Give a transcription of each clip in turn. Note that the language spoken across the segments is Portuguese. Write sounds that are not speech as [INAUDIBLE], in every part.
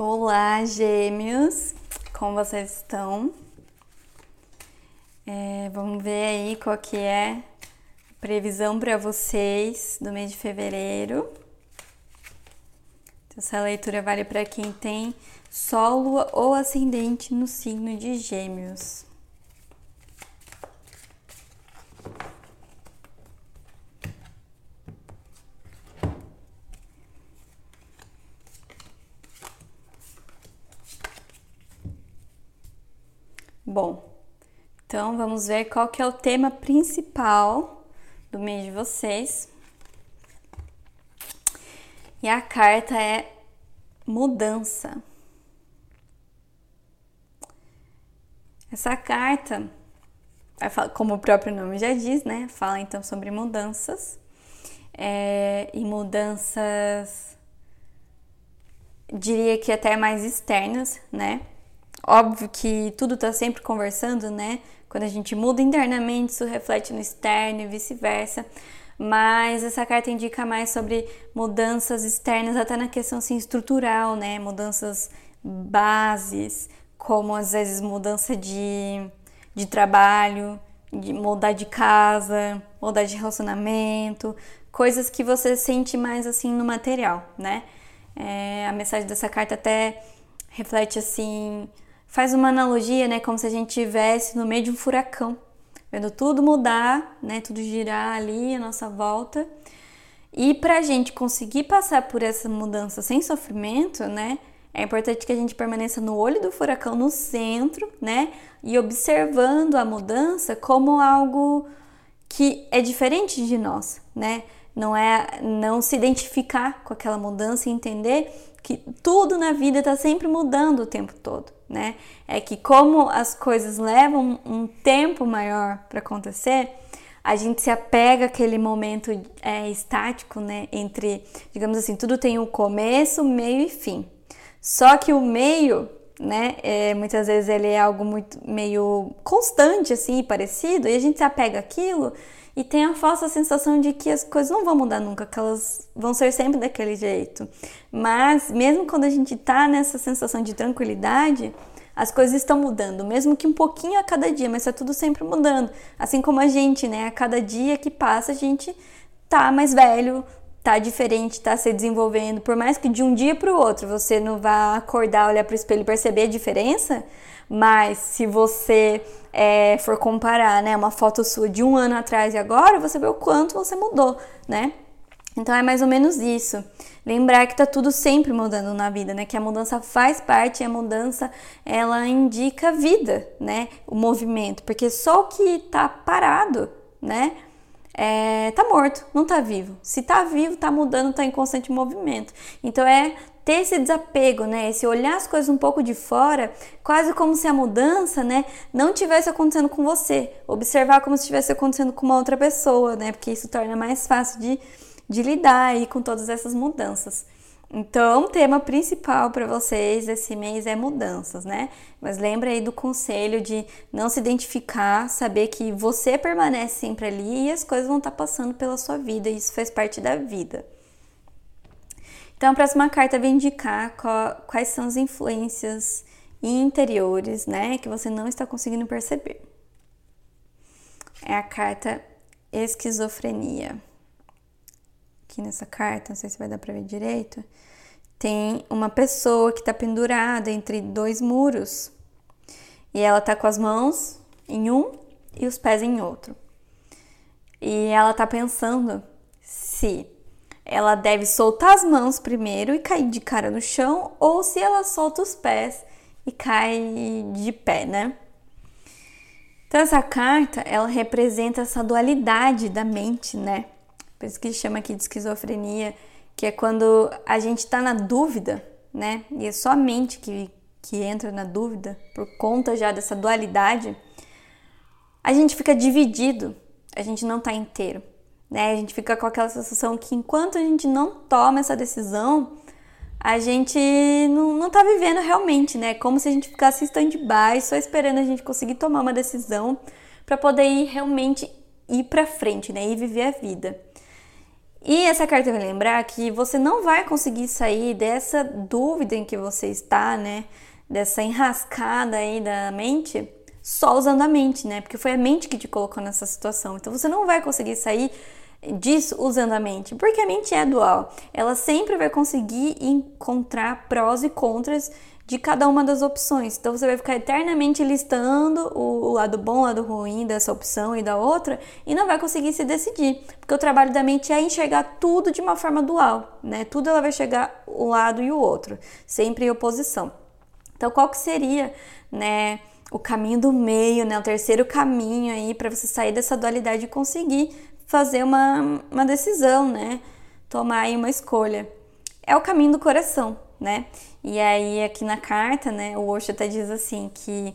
Olá, gêmeos! Como vocês estão? É, vamos ver aí qual que é a previsão para vocês do mês de fevereiro. Então, essa leitura vale para quem tem Sol, Lua ou Ascendente no signo de Gêmeos. Bom, então vamos ver qual que é o tema principal do mês de vocês. E a carta é mudança. Essa carta, como o próprio nome já diz, né? Fala então sobre mudanças. É, e mudanças, diria que até mais externas, né? Óbvio que tudo está sempre conversando, né? Quando a gente muda internamente, isso reflete no externo e vice-versa. Mas essa carta indica mais sobre mudanças externas, até na questão assim, estrutural, né? Mudanças bases, como às vezes mudança de, de trabalho, de mudar de casa, mudar de relacionamento, coisas que você sente mais assim no material, né? É, a mensagem dessa carta até reflete assim faz uma analogia, né, como se a gente estivesse no meio de um furacão, vendo tudo mudar, né, tudo girar ali à nossa volta. E para a gente conseguir passar por essa mudança sem sofrimento, né, é importante que a gente permaneça no olho do furacão, no centro, né, e observando a mudança como algo que é diferente de nós, né? Não é não se identificar com aquela mudança e entender que tudo na vida está sempre mudando o tempo todo né? É que como as coisas levam um tempo maior para acontecer, a gente se apega àquele momento é, estático, né? Entre, digamos assim, tudo tem um começo, meio e fim. Só que o meio, né? É, muitas vezes ele é algo muito meio constante, assim, parecido, e a gente se apega àquilo e tem a falsa sensação de que as coisas não vão mudar nunca, que elas vão ser sempre daquele jeito. Mas mesmo quando a gente tá nessa sensação de tranquilidade, as coisas estão mudando, mesmo que um pouquinho a cada dia, mas está tudo sempre mudando. Assim como a gente, né? A cada dia que passa, a gente tá mais velho, tá diferente, tá se desenvolvendo. Por mais que de um dia para o outro você não vá acordar, olhar para o espelho e perceber a diferença, mas se você é, for comparar, né, uma foto sua de um ano atrás e agora, você vê o quanto você mudou, né? Então é mais ou menos isso. Lembrar que tá tudo sempre mudando na vida, né? Que a mudança faz parte, e a mudança ela indica vida, né? O movimento, porque só o que tá parado, né? É, tá morto, não tá vivo. Se tá vivo, tá mudando, tá em constante movimento. Então é ter esse desapego, né? Esse olhar as coisas um pouco de fora, quase como se a mudança, né, não tivesse acontecendo com você. Observar como se estivesse acontecendo com uma outra pessoa, né? Porque isso torna mais fácil de, de lidar aí com todas essas mudanças. Então, o tema principal para vocês esse mês é mudanças, né? Mas lembra aí do conselho de não se identificar, saber que você permanece sempre ali e as coisas vão estar tá passando pela sua vida, e isso faz parte da vida. Então, a próxima carta vai indicar quais são as influências interiores, né, que você não está conseguindo perceber. É a carta esquizofrenia. Aqui nessa carta, não sei se vai dar para ver direito, tem uma pessoa que está pendurada entre dois muros e ela tá com as mãos em um e os pés em outro. E ela tá pensando se ela deve soltar as mãos primeiro e cair de cara no chão, ou se ela solta os pés e cai de pé, né? Então essa carta, ela representa essa dualidade da mente, né? Por isso que chama aqui de esquizofrenia, que é quando a gente tá na dúvida, né? E é só a mente que, que entra na dúvida, por conta já dessa dualidade, a gente fica dividido, a gente não tá inteiro né? A gente fica com aquela sensação que enquanto a gente não toma essa decisão, a gente não, não tá vivendo realmente, né? Como se a gente ficasse stand-by, só esperando a gente conseguir tomar uma decisão para poder ir realmente ir para frente, né? E viver a vida. E essa carta vai lembrar que você não vai conseguir sair dessa dúvida em que você está, né? Dessa enrascada aí da mente, só usando a mente, né? Porque foi a mente que te colocou nessa situação. Então você não vai conseguir sair disso usando a mente, porque a mente é dual. Ela sempre vai conseguir encontrar prós e contras de cada uma das opções. Então você vai ficar eternamente listando o, lado bom, o lado ruim dessa opção e da outra e não vai conseguir se decidir, porque o trabalho da mente é enxergar tudo de uma forma dual, né? Tudo ela vai chegar o lado e o outro, sempre em oposição. Então qual que seria, né, o caminho do meio, né, o terceiro caminho aí para você sair dessa dualidade e conseguir fazer uma, uma decisão, né? Tomar aí uma escolha. É o caminho do coração, né? E aí aqui na carta, né, o Osho até diz assim que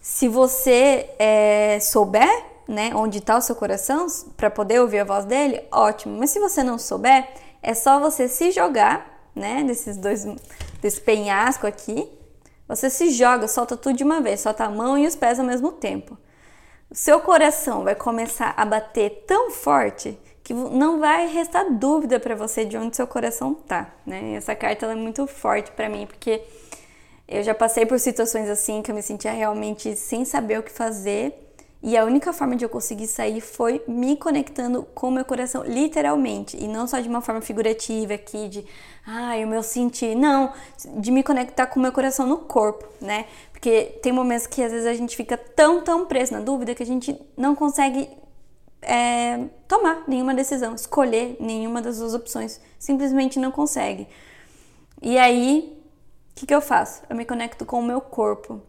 se você é, souber, né, onde está o seu coração para poder ouvir a voz dele, ótimo. Mas se você não souber, é só você se jogar, né, desses dois, desse penhasco aqui. Você se joga, solta tudo de uma vez, solta a mão e os pés ao mesmo tempo. O seu coração vai começar a bater tão forte que não vai restar dúvida para você de onde seu coração tá, né? Essa carta é muito forte para mim porque eu já passei por situações assim que eu me sentia realmente sem saber o que fazer e a única forma de eu conseguir sair foi me conectando com o meu coração, literalmente, e não só de uma forma figurativa aqui de, ai, o meu sentir, não, de me conectar com o meu coração no corpo, né? Porque tem momentos que às vezes a gente fica tão, tão preso na dúvida que a gente não consegue é, tomar nenhuma decisão, escolher nenhuma das duas opções. Simplesmente não consegue. E aí, o que, que eu faço? Eu me conecto com o meu corpo.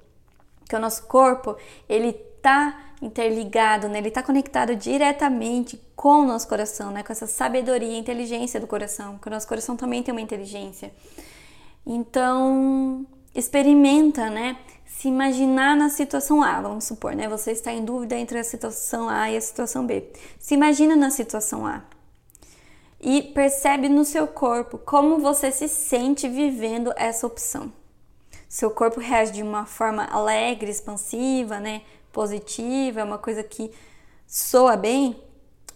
Que o nosso corpo, ele tá interligado, né? Ele tá conectado diretamente com o nosso coração, né? Com essa sabedoria, inteligência do coração. Porque o nosso coração também tem uma inteligência. Então, experimenta, né? se imaginar na situação A, vamos supor, né? Você está em dúvida entre a situação A e a situação B. Se imagina na situação A e percebe no seu corpo como você se sente vivendo essa opção. Seu corpo reage de uma forma alegre, expansiva, né? Positiva, é uma coisa que soa bem,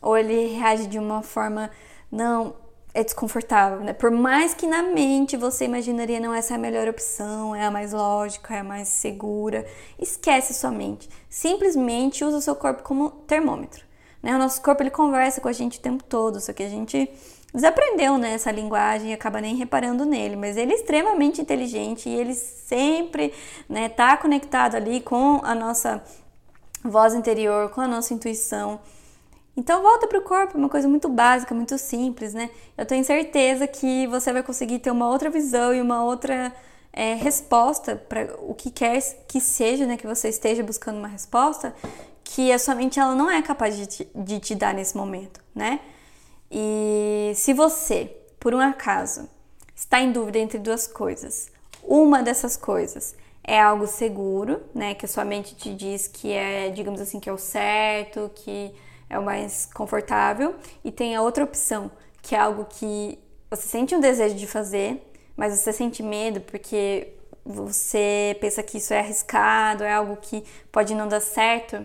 ou ele reage de uma forma não é desconfortável, né? Por mais que na mente você imaginaria não essa é a melhor opção, é a mais lógica, é a mais segura, esquece sua mente. Simplesmente usa o seu corpo como termômetro. Né? O nosso corpo ele conversa com a gente o tempo todo, só que a gente desaprendeu né, essa linguagem e acaba nem reparando nele, mas ele é extremamente inteligente e ele sempre né, tá conectado ali com a nossa voz interior, com a nossa intuição. Então volta para o corpo, uma coisa muito básica, muito simples, né? Eu tenho certeza que você vai conseguir ter uma outra visão e uma outra é, resposta para o que quer que seja, né? Que você esteja buscando uma resposta, que a sua mente ela não é capaz de te, de te dar nesse momento, né? E se você, por um acaso, está em dúvida entre duas coisas, uma dessas coisas é algo seguro, né? Que a sua mente te diz que é, digamos assim, que é o certo, que é o mais confortável, e tem a outra opção, que é algo que você sente um desejo de fazer, mas você sente medo porque você pensa que isso é arriscado, é algo que pode não dar certo.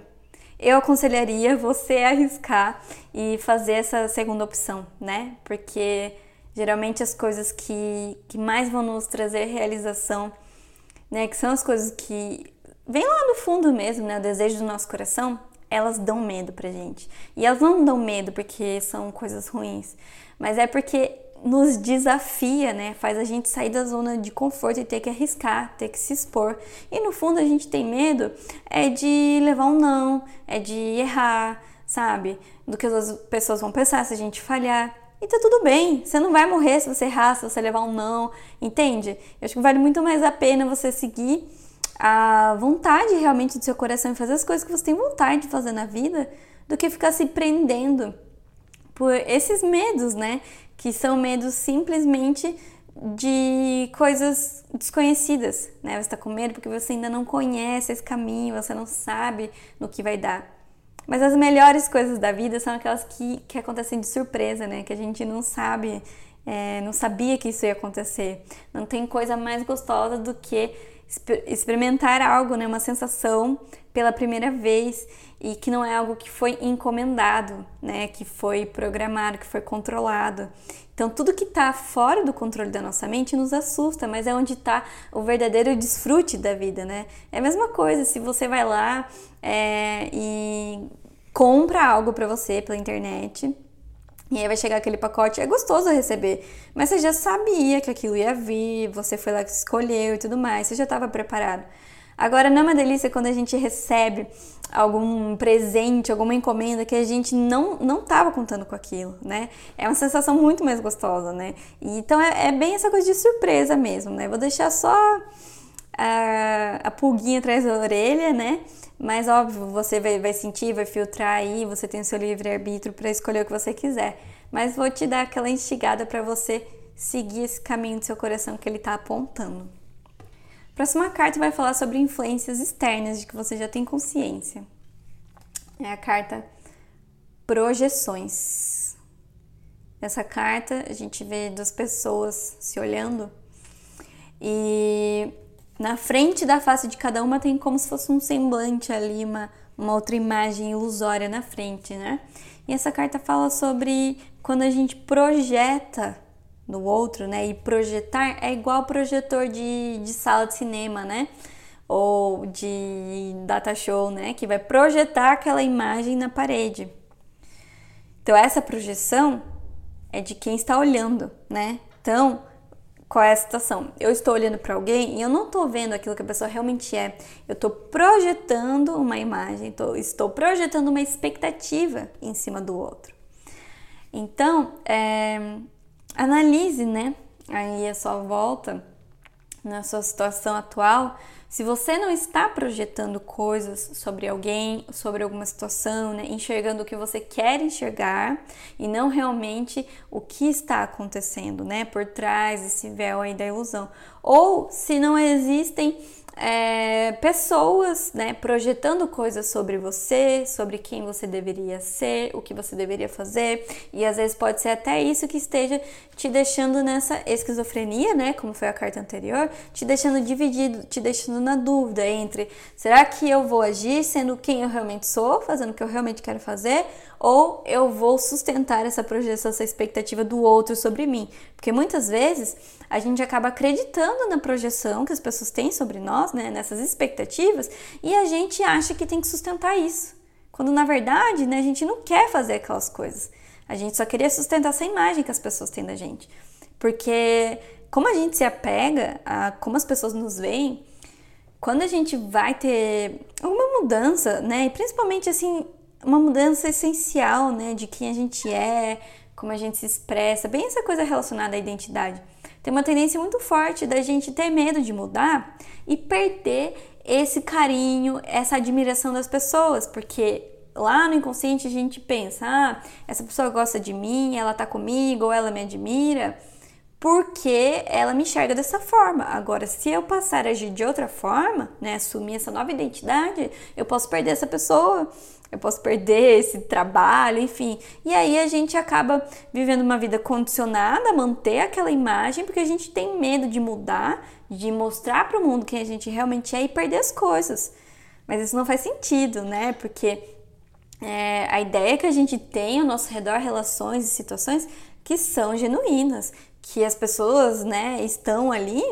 Eu aconselharia você arriscar e fazer essa segunda opção, né? Porque geralmente as coisas que, que mais vão nos trazer realização, né? Que são as coisas que vêm lá no fundo mesmo, né? O desejo do nosso coração, elas dão medo pra gente. E elas não dão medo porque são coisas ruins, mas é porque nos desafia, né? Faz a gente sair da zona de conforto e ter que arriscar, ter que se expor. E no fundo a gente tem medo é de levar um não, é de errar, sabe? Do que as pessoas vão pensar se a gente falhar. E tá tudo bem, você não vai morrer se você errar, se você levar um não, entende? Eu acho que vale muito mais a pena você seguir a vontade realmente do seu coração em fazer as coisas que você tem vontade de fazer na vida, do que ficar se prendendo por esses medos, né? Que são medos simplesmente de coisas desconhecidas, né? Você está com medo porque você ainda não conhece esse caminho, você não sabe no que vai dar. Mas as melhores coisas da vida são aquelas que, que acontecem de surpresa, né? Que a gente não sabe, é, não sabia que isso ia acontecer. Não tem coisa mais gostosa do que experimentar algo, né, uma sensação pela primeira vez e que não é algo que foi encomendado, né? Que foi programado, que foi controlado. Então, tudo que está fora do controle da nossa mente nos assusta, mas é onde está o verdadeiro desfrute da vida, né? É a mesma coisa se você vai lá é, e compra algo para você pela internet. E aí vai chegar aquele pacote, é gostoso receber, mas você já sabia que aquilo ia vir, você foi lá que escolheu e tudo mais, você já estava preparado. Agora, não é uma delícia quando a gente recebe algum presente, alguma encomenda que a gente não não estava contando com aquilo, né? É uma sensação muito mais gostosa, né? E, então é, é, bem essa coisa de surpresa mesmo, né? Vou deixar só a, a pulguinha atrás da orelha, né? Mas óbvio, você vai, vai sentir, vai filtrar aí, você tem o seu livre-arbítrio para escolher o que você quiser. Mas vou te dar aquela instigada para você seguir esse caminho do seu coração que ele está apontando. Próxima carta vai falar sobre influências externas de que você já tem consciência. É a carta Projeções. Nessa carta a gente vê duas pessoas se olhando e na frente da face de cada uma tem como se fosse um semblante ali, uma, uma outra imagem ilusória na frente, né? E essa carta fala sobre quando a gente projeta no outro, né? E projetar é igual projetor de, de sala de cinema, né? Ou de data show, né? Que vai projetar aquela imagem na parede. Então, essa projeção é de quem está olhando, né? Então, qual é a situação? Eu estou olhando para alguém e eu não estou vendo aquilo que a pessoa realmente é. Eu estou projetando uma imagem, tô, estou projetando uma expectativa em cima do outro. Então, é, analise, né? Aí a sua volta, na sua situação atual, se você não está projetando coisas sobre alguém, sobre alguma situação, né, enxergando o que você quer enxergar e não realmente o que está acontecendo, né, por trás desse véu aí da ilusão, ou se não existem é, pessoas, né, projetando coisas sobre você, sobre quem você deveria ser, o que você deveria fazer, e às vezes pode ser até isso que esteja te deixando nessa esquizofrenia, né, como foi a carta anterior, te deixando dividido, te deixando na dúvida entre será que eu vou agir sendo quem eu realmente sou, fazendo o que eu realmente quero fazer, ou eu vou sustentar essa projeção, essa expectativa do outro sobre mim, porque muitas vezes a gente acaba acreditando na projeção que as pessoas têm sobre nós, né, nessas expectativas, e a gente acha que tem que sustentar isso. Quando na verdade, né, a gente não quer fazer aquelas coisas. A gente só queria sustentar essa imagem que as pessoas têm da gente. Porque como a gente se apega a como as pessoas nos veem, quando a gente vai ter alguma mudança, né, e principalmente assim, uma mudança essencial, né, de quem a gente é, como a gente se expressa, bem essa coisa relacionada à identidade tem uma tendência muito forte da gente ter medo de mudar e perder esse carinho, essa admiração das pessoas, porque lá no inconsciente a gente pensa: ah, essa pessoa gosta de mim, ela tá comigo, ou ela me admira, porque ela me enxerga dessa forma. Agora, se eu passar a agir de outra forma, né, assumir essa nova identidade, eu posso perder essa pessoa eu posso perder esse trabalho, enfim. E aí a gente acaba vivendo uma vida condicionada a manter aquela imagem porque a gente tem medo de mudar, de mostrar para o mundo quem a gente realmente é e perder as coisas. Mas isso não faz sentido, né? Porque é, a ideia que a gente tem ao nosso redor, relações e situações que são genuínas, que as pessoas, né, estão ali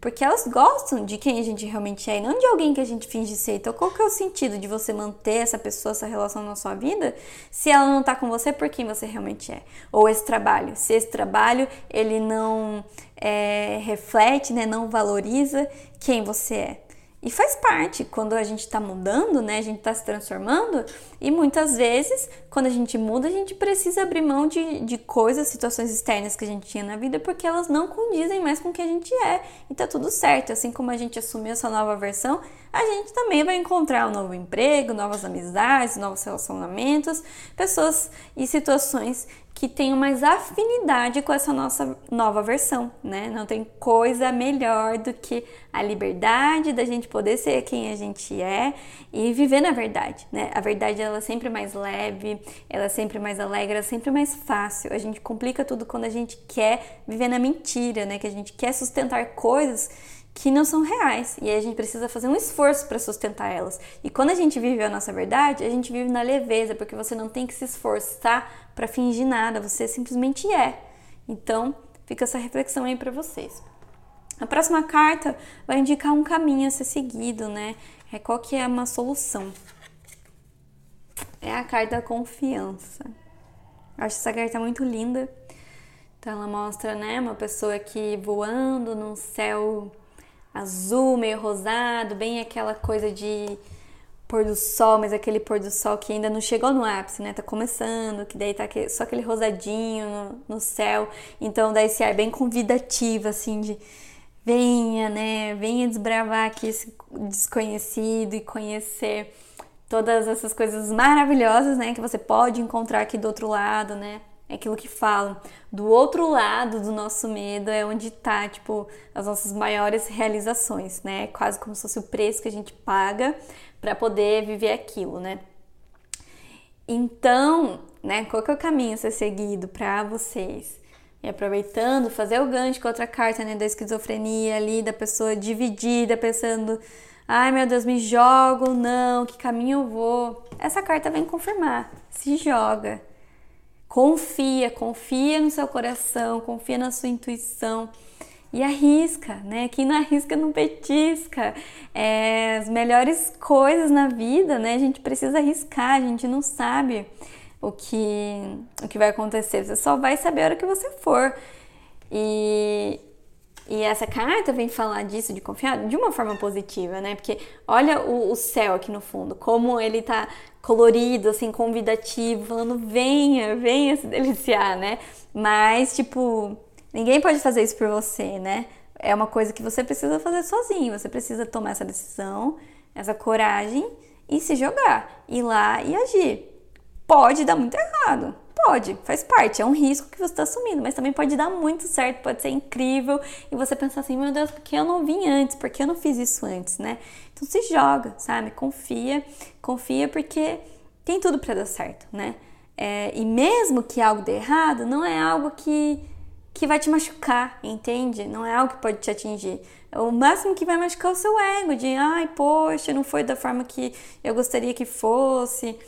porque elas gostam de quem a gente realmente é e não de alguém que a gente finge ser. Então, qual que é o sentido de você manter essa pessoa, essa relação na sua vida, se ela não tá com você por quem você realmente é? Ou esse trabalho, se esse trabalho ele não é, reflete, né, não valoriza quem você é. E faz parte quando a gente está mudando, né? A gente está se transformando e muitas vezes, quando a gente muda, a gente precisa abrir mão de, de coisas, situações externas que a gente tinha na vida porque elas não condizem mais com o que a gente é. E tá tudo certo. Assim como a gente assumiu essa nova versão, a gente também vai encontrar um novo emprego, novas amizades, novos relacionamentos, pessoas e situações que tenham mais afinidade com essa nossa nova versão, né? Não tem coisa melhor do que a liberdade da gente poder ser quem a gente é e viver na verdade, né? A verdade ela é sempre mais leve, ela é sempre mais alegre, ela é sempre mais fácil. A gente complica tudo quando a gente quer viver na mentira, né? Que a gente quer sustentar coisas que não são reais e a gente precisa fazer um esforço para sustentar elas. E quando a gente vive a nossa verdade, a gente vive na leveza, porque você não tem que se esforçar para fingir nada, você simplesmente é. Então, fica essa reflexão aí para vocês. A próxima carta vai indicar um caminho a ser seguido, né? É qual que é uma solução. É a carta confiança. Acho essa carta muito linda. Então ela mostra, né, uma pessoa aqui voando num céu azul, meio rosado, bem aquela coisa de pôr do sol, mas aquele pôr do sol que ainda não chegou no ápice, né? Tá começando, que daí tá só aquele rosadinho no, no céu. Então dá esse ar bem convidativo, assim, de venha, né? Venha desbravar aqui esse desconhecido e conhecer todas essas coisas maravilhosas, né? Que você pode encontrar aqui do outro lado, né? É aquilo que falam. Do outro lado do nosso medo é onde tá, tipo, as nossas maiores realizações, né? Quase como se fosse o preço que a gente paga para poder viver aquilo, né? Então, né, qual que é o caminho a ser seguido para vocês? E aproveitando, fazer o gancho com outra carta, né, da esquizofrenia ali, da pessoa dividida, pensando, ai meu Deus, me jogo, não, que caminho eu vou? Essa carta vem confirmar, se joga, Confia, confia no seu coração, confia na sua intuição e arrisca, né? Quem não arrisca não petisca. É, as melhores coisas na vida, né? A gente precisa arriscar, a gente não sabe o que, o que vai acontecer, você só vai saber a hora que você for. E, e essa carta vem falar disso, de confiar, de uma forma positiva, né? Porque olha o, o céu aqui no fundo, como ele tá colorido, assim, convidativo, falando venha, venha se deliciar, né? Mas, tipo, ninguém pode fazer isso por você, né? É uma coisa que você precisa fazer sozinho, você precisa tomar essa decisão, essa coragem e se jogar, ir lá e agir. Pode dar muito errado, Pode, faz parte, é um risco que você está assumindo, mas também pode dar muito certo, pode ser incrível e você pensar assim: meu Deus, por que eu não vim antes? Por que eu não fiz isso antes, né? Então se joga, sabe? Confia, confia porque tem tudo para dar certo, né? É, e mesmo que algo dê errado, não é algo que, que vai te machucar, entende? Não é algo que pode te atingir. O máximo que vai machucar é o seu ego, de ai, poxa, não foi da forma que eu gostaria que fosse.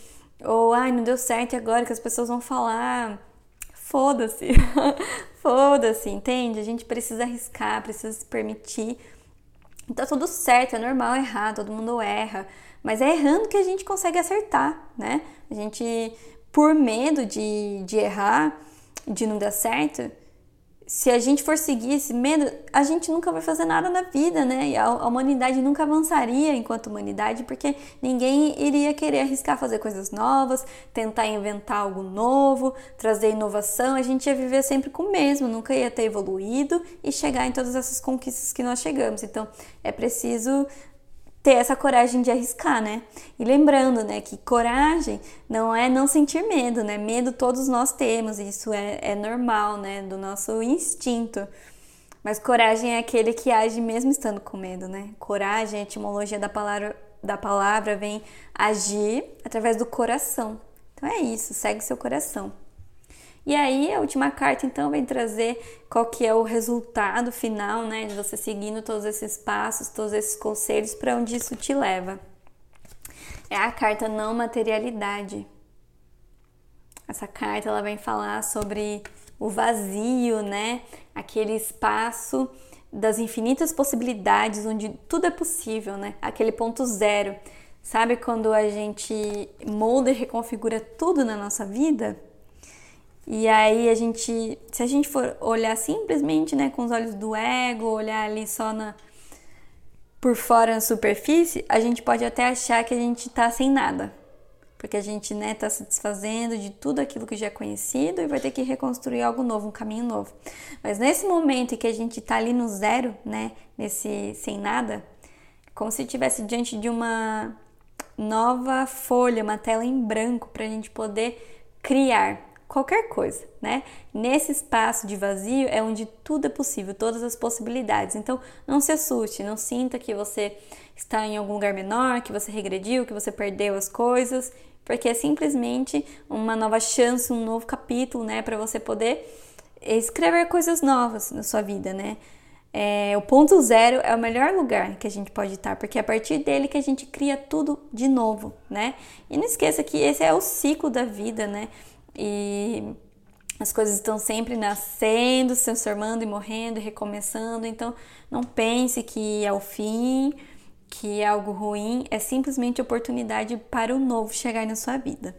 Ou, ai, não deu certo agora que as pessoas vão falar. Foda-se. [LAUGHS] Foda-se, entende? A gente precisa arriscar, precisa se permitir. Tá tudo certo, é normal errar, todo mundo erra. Mas é errando que a gente consegue acertar, né? A gente, por medo de, de errar, de não dar certo, se a gente for seguir esse medo, a gente nunca vai fazer nada na vida, né? E a, a, humanidade nunca avançaria enquanto humanidade, porque ninguém iria querer arriscar fazer coisas novas, tentar inventar algo novo, trazer inovação. A gente ia viver sempre com o mesmo, nunca ia ter evoluído e chegar em todas essas conquistas que nós chegamos. Então, é preciso ter essa coragem de arriscar, né? E lembrando, né, que coragem não é não sentir medo, né? Medo todos nós temos, isso é, é normal, né? Do nosso instinto. Mas coragem é aquele que age mesmo estando com medo, né? Coragem, a etimologia da palavra, da palavra vem agir através do coração. Então é isso, segue seu coração. E aí a última carta então vem trazer qual que é o resultado final, né, de você seguindo todos esses passos, todos esses conselhos para onde isso te leva. É a carta não materialidade. Essa carta ela vem falar sobre o vazio, né? Aquele espaço das infinitas possibilidades onde tudo é possível, né? Aquele ponto zero. Sabe quando a gente molda e reconfigura tudo na nossa vida? E aí a gente, se a gente for olhar simplesmente, né, com os olhos do ego, olhar ali só na por fora na superfície, a gente pode até achar que a gente tá sem nada. Porque a gente, né, tá se desfazendo de tudo aquilo que já é conhecido e vai ter que reconstruir algo novo, um caminho novo. Mas nesse momento em que a gente tá ali no zero, né, nesse sem nada, como se estivesse diante de uma nova folha, uma tela em branco para a gente poder criar, qualquer coisa, né? Nesse espaço de vazio é onde tudo é possível, todas as possibilidades. Então, não se assuste, não sinta que você está em algum lugar menor, que você regrediu, que você perdeu as coisas, porque é simplesmente uma nova chance, um novo capítulo, né, para você poder escrever coisas novas na sua vida, né? é, o ponto zero é o melhor lugar que a gente pode estar, porque é a partir dele que a gente cria tudo de novo, né? E não esqueça que esse é o ciclo da vida, né? E as coisas estão sempre nascendo, se transformando e morrendo e recomeçando. Então, não pense que é o fim, que é algo ruim, é simplesmente oportunidade para o novo chegar na sua vida.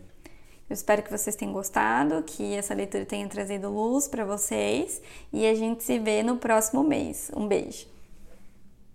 Eu espero que vocês tenham gostado, que essa leitura tenha trazido luz para vocês e a gente se vê no próximo mês. Um beijo!